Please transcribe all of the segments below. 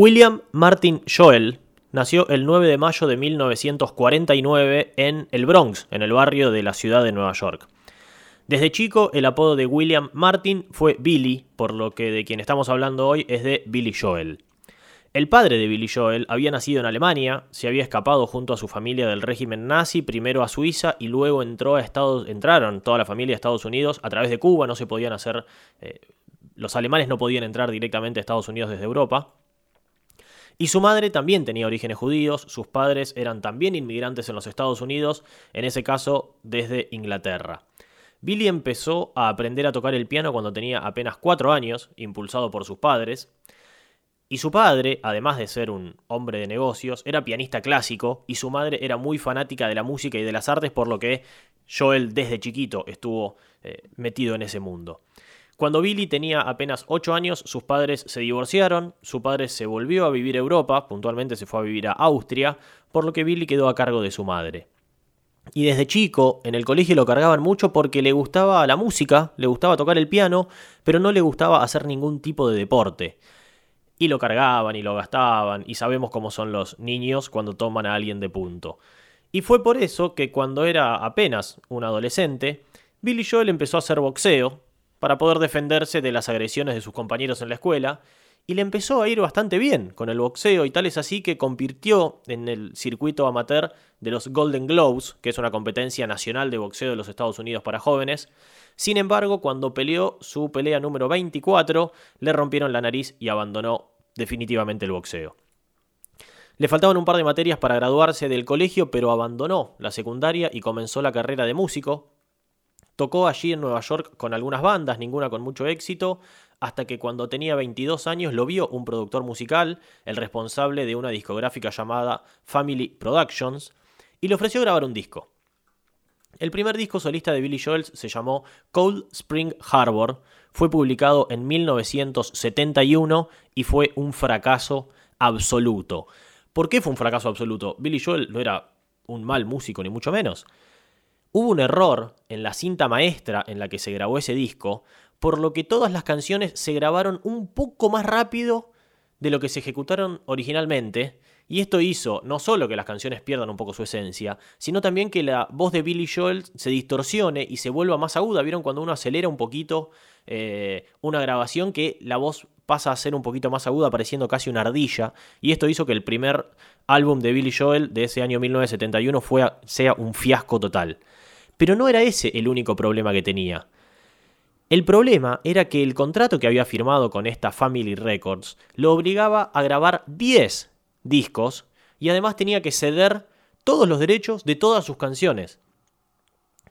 William Martin Joel nació el 9 de mayo de 1949 en el Bronx, en el barrio de la ciudad de Nueva York. Desde chico, el apodo de William Martin fue Billy, por lo que de quien estamos hablando hoy es de Billy Joel. El padre de Billy Joel había nacido en Alemania, se había escapado junto a su familia del régimen nazi, primero a Suiza y luego entró a Estados, entraron toda la familia a Estados Unidos a través de Cuba, no se podían hacer, eh, los alemanes no podían entrar directamente a Estados Unidos desde Europa. Y su madre también tenía orígenes judíos, sus padres eran también inmigrantes en los Estados Unidos, en ese caso desde Inglaterra. Billy empezó a aprender a tocar el piano cuando tenía apenas cuatro años, impulsado por sus padres. Y su padre, además de ser un hombre de negocios, era pianista clásico y su madre era muy fanática de la música y de las artes, por lo que Joel desde chiquito estuvo eh, metido en ese mundo. Cuando Billy tenía apenas 8 años, sus padres se divorciaron, su padre se volvió a vivir a Europa, puntualmente se fue a vivir a Austria, por lo que Billy quedó a cargo de su madre. Y desde chico en el colegio lo cargaban mucho porque le gustaba la música, le gustaba tocar el piano, pero no le gustaba hacer ningún tipo de deporte. Y lo cargaban y lo gastaban, y sabemos cómo son los niños cuando toman a alguien de punto. Y fue por eso que cuando era apenas un adolescente, Billy Joel empezó a hacer boxeo, para poder defenderse de las agresiones de sus compañeros en la escuela, y le empezó a ir bastante bien con el boxeo y tal es así que convirtió en el circuito amateur de los Golden Globes, que es una competencia nacional de boxeo de los Estados Unidos para jóvenes. Sin embargo, cuando peleó su pelea número 24, le rompieron la nariz y abandonó definitivamente el boxeo. Le faltaban un par de materias para graduarse del colegio, pero abandonó la secundaria y comenzó la carrera de músico, Tocó allí en Nueva York con algunas bandas, ninguna con mucho éxito, hasta que cuando tenía 22 años lo vio un productor musical, el responsable de una discográfica llamada Family Productions, y le ofreció grabar un disco. El primer disco solista de Billy Joel se llamó Cold Spring Harbor, fue publicado en 1971 y fue un fracaso absoluto. ¿Por qué fue un fracaso absoluto? Billy Joel no era un mal músico, ni mucho menos. Hubo un error en la cinta maestra en la que se grabó ese disco, por lo que todas las canciones se grabaron un poco más rápido de lo que se ejecutaron originalmente, y esto hizo no solo que las canciones pierdan un poco su esencia, sino también que la voz de Billy Joel se distorsione y se vuelva más aguda. ¿Vieron cuando uno acelera un poquito eh, una grabación que la voz pasa a ser un poquito más aguda, pareciendo casi una ardilla? Y esto hizo que el primer álbum de Billy Joel de ese año 1971 sea un fiasco total. Pero no era ese el único problema que tenía. El problema era que el contrato que había firmado con esta Family Records lo obligaba a grabar 10 discos y además tenía que ceder todos los derechos de todas sus canciones.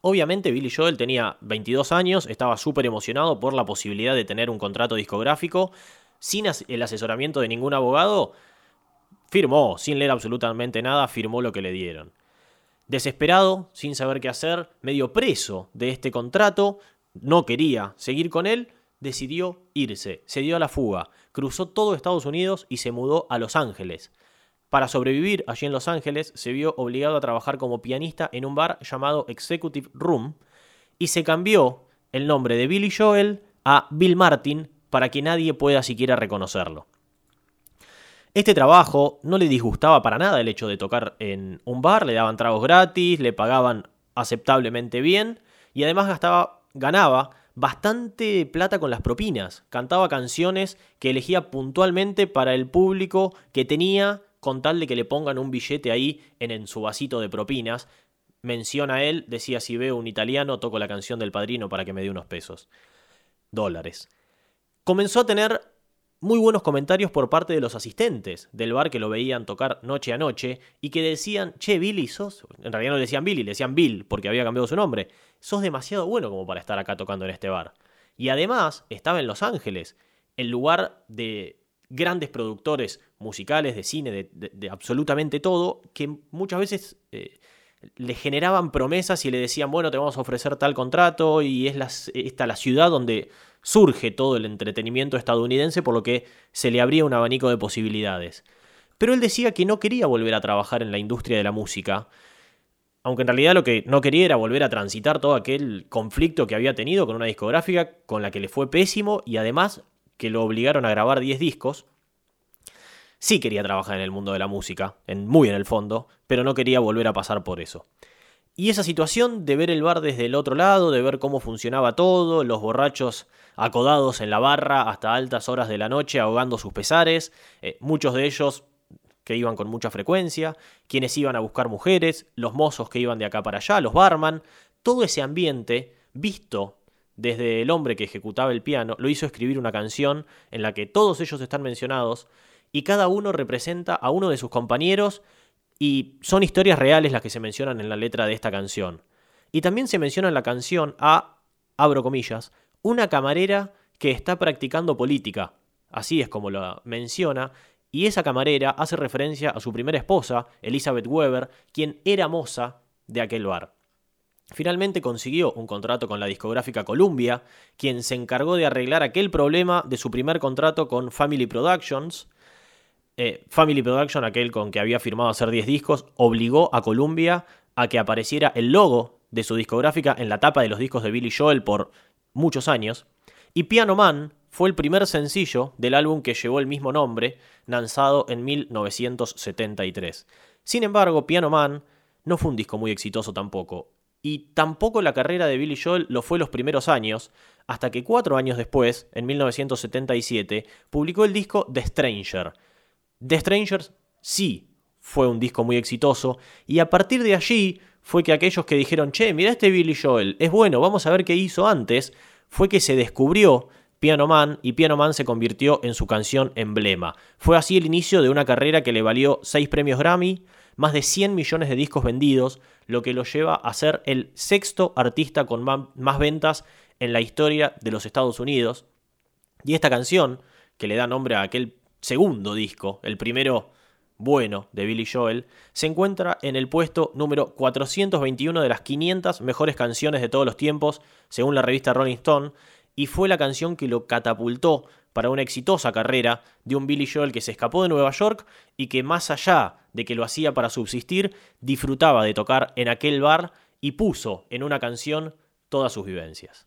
Obviamente Billy Joel tenía 22 años, estaba súper emocionado por la posibilidad de tener un contrato discográfico, sin el asesoramiento de ningún abogado, firmó, sin leer absolutamente nada, firmó lo que le dieron. Desesperado, sin saber qué hacer, medio preso de este contrato, no quería seguir con él, decidió irse, se dio a la fuga, cruzó todo Estados Unidos y se mudó a Los Ángeles. Para sobrevivir allí en Los Ángeles, se vio obligado a trabajar como pianista en un bar llamado Executive Room y se cambió el nombre de Billy Joel a Bill Martin para que nadie pueda siquiera reconocerlo. Este trabajo no le disgustaba para nada el hecho de tocar en un bar, le daban tragos gratis, le pagaban aceptablemente bien y además ganaba bastante plata con las propinas. Cantaba canciones que elegía puntualmente para el público que tenía con tal de que le pongan un billete ahí en, su vasito de propinas. Menciona él, decía si veo un italiano toco la canción del padrino para que me dé unos pesos. Dólares. Comenzó a tener muy buenos comentarios por parte de los asistentes del bar que lo veían tocar noche a noche y que decían, che, Billy, sos, en realidad no le decían Billy, le decían Bill porque había cambiado su nombre, sos demasiado bueno como para estar acá tocando en este bar. Y además estaba en Los Ángeles, el lugar de grandes productores musicales, de cine, de, absolutamente todo, que muchas veces eh, le generaban promesas y le decían, bueno, te vamos a ofrecer tal contrato y es la, esta la ciudad donde surge todo el entretenimiento estadounidense, por lo que se le abría un abanico de posibilidades. Pero él decía que no quería volver a trabajar en la industria de la música, aunque en realidad lo que no quería era volver a transitar todo aquel conflicto que había tenido con una discográfica con la que le fue pésimo y además que lo obligaron a grabar 10 discos. Sí quería trabajar en el mundo de la música, en, muy en el fondo, pero no quería volver a pasar por eso. Y esa situación de ver el bar desde el otro lado, de ver cómo funcionaba todo, los borrachos acodados en la barra hasta altas horas de la noche ahogando sus pesares, eh, muchos de ellos que iban con mucha frecuencia, quienes iban a buscar mujeres, los mozos que iban de acá para allá, los barman, todo ese ambiente visto desde el hombre que ejecutaba el piano, lo hizo escribir una canción en la que todos ellos están mencionados y cada uno representa a uno de sus compañeros y son historias reales las que se mencionan en la letra de esta canción. Y también se menciona en la canción a, abro comillas, una camarera que está practicando política. Así es como lo menciona, y esa camarera hace referencia a su primera esposa, Elizabeth Weber, quien era moza de aquel bar. Finalmente consiguió un contrato con la discográfica Columbia, quien se encargó de arreglar aquel problema de su primer contrato con Family Productions. Eh, Family Production, aquel con que había firmado hacer 10 discos, obligó a Columbia a que apareciera el logo de su discográfica en la tapa de los discos de Billy Joel por muchos años. Y Piano Man fue el primer sencillo del álbum que llevó el mismo nombre, lanzado en 1973. Sin embargo, Piano Man no fue un disco muy exitoso tampoco, y tampoco la carrera de Billy Joel lo fue los primeros años, hasta que cuatro años después, en 1977, publicó el disco The Stranger. The Strangers sí fue un disco muy exitoso, y a partir de allí fue que aquellos que dijeron, che, mira este Billy Joel, es bueno, vamos a ver qué hizo antes, fue que se descubrió Piano Man y Piano Man se convirtió en su canción emblema. Fue así el inicio de una carrera que le valió seis premios Grammy, más de 100 millones de discos vendidos, lo que lo lleva a ser el sexto artista con más ventas en la historia de los Estados Unidos. Y esta canción, que le da nombre a aquel segundo disco, el primero bueno de Billy Joel, se encuentra en el puesto número 421 de las 500 mejores canciones de todos los tiempos, según la revista Rolling Stone, y fue la canción que lo catapultó para una exitosa carrera de un Billy Joel que se escapó de Nueva York y que más allá de que lo hacía para subsistir, disfrutaba de tocar en aquel bar y puso en una canción todas sus vivencias.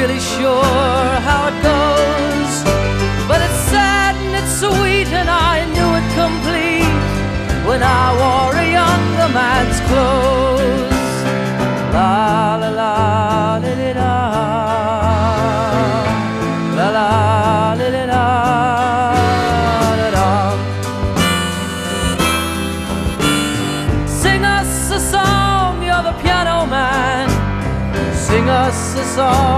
really sure how it goes. But it's sad and it's sweet, and I knew it complete when I wore a younger man's clothes. La la la la la. La la la la la. la, la. Sing us a song, you're the piano man. Sing us a song.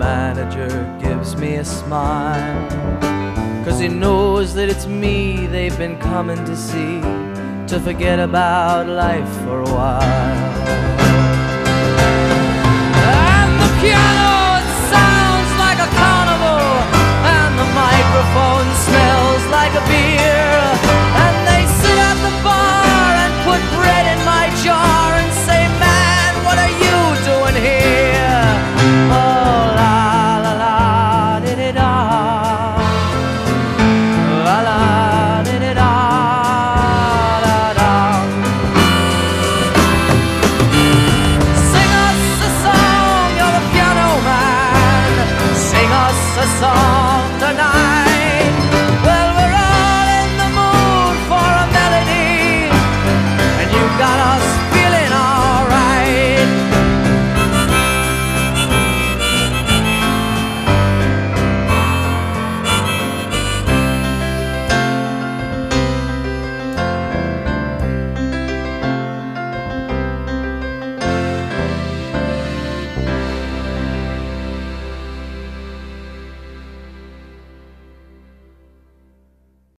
manager gives me a smile. Cause he knows that it's me they've been coming to see to forget about life for a while. And the piano sounds like a carnival, and the microphone smells like a beer. And they sit at the bar and put bread in my jar.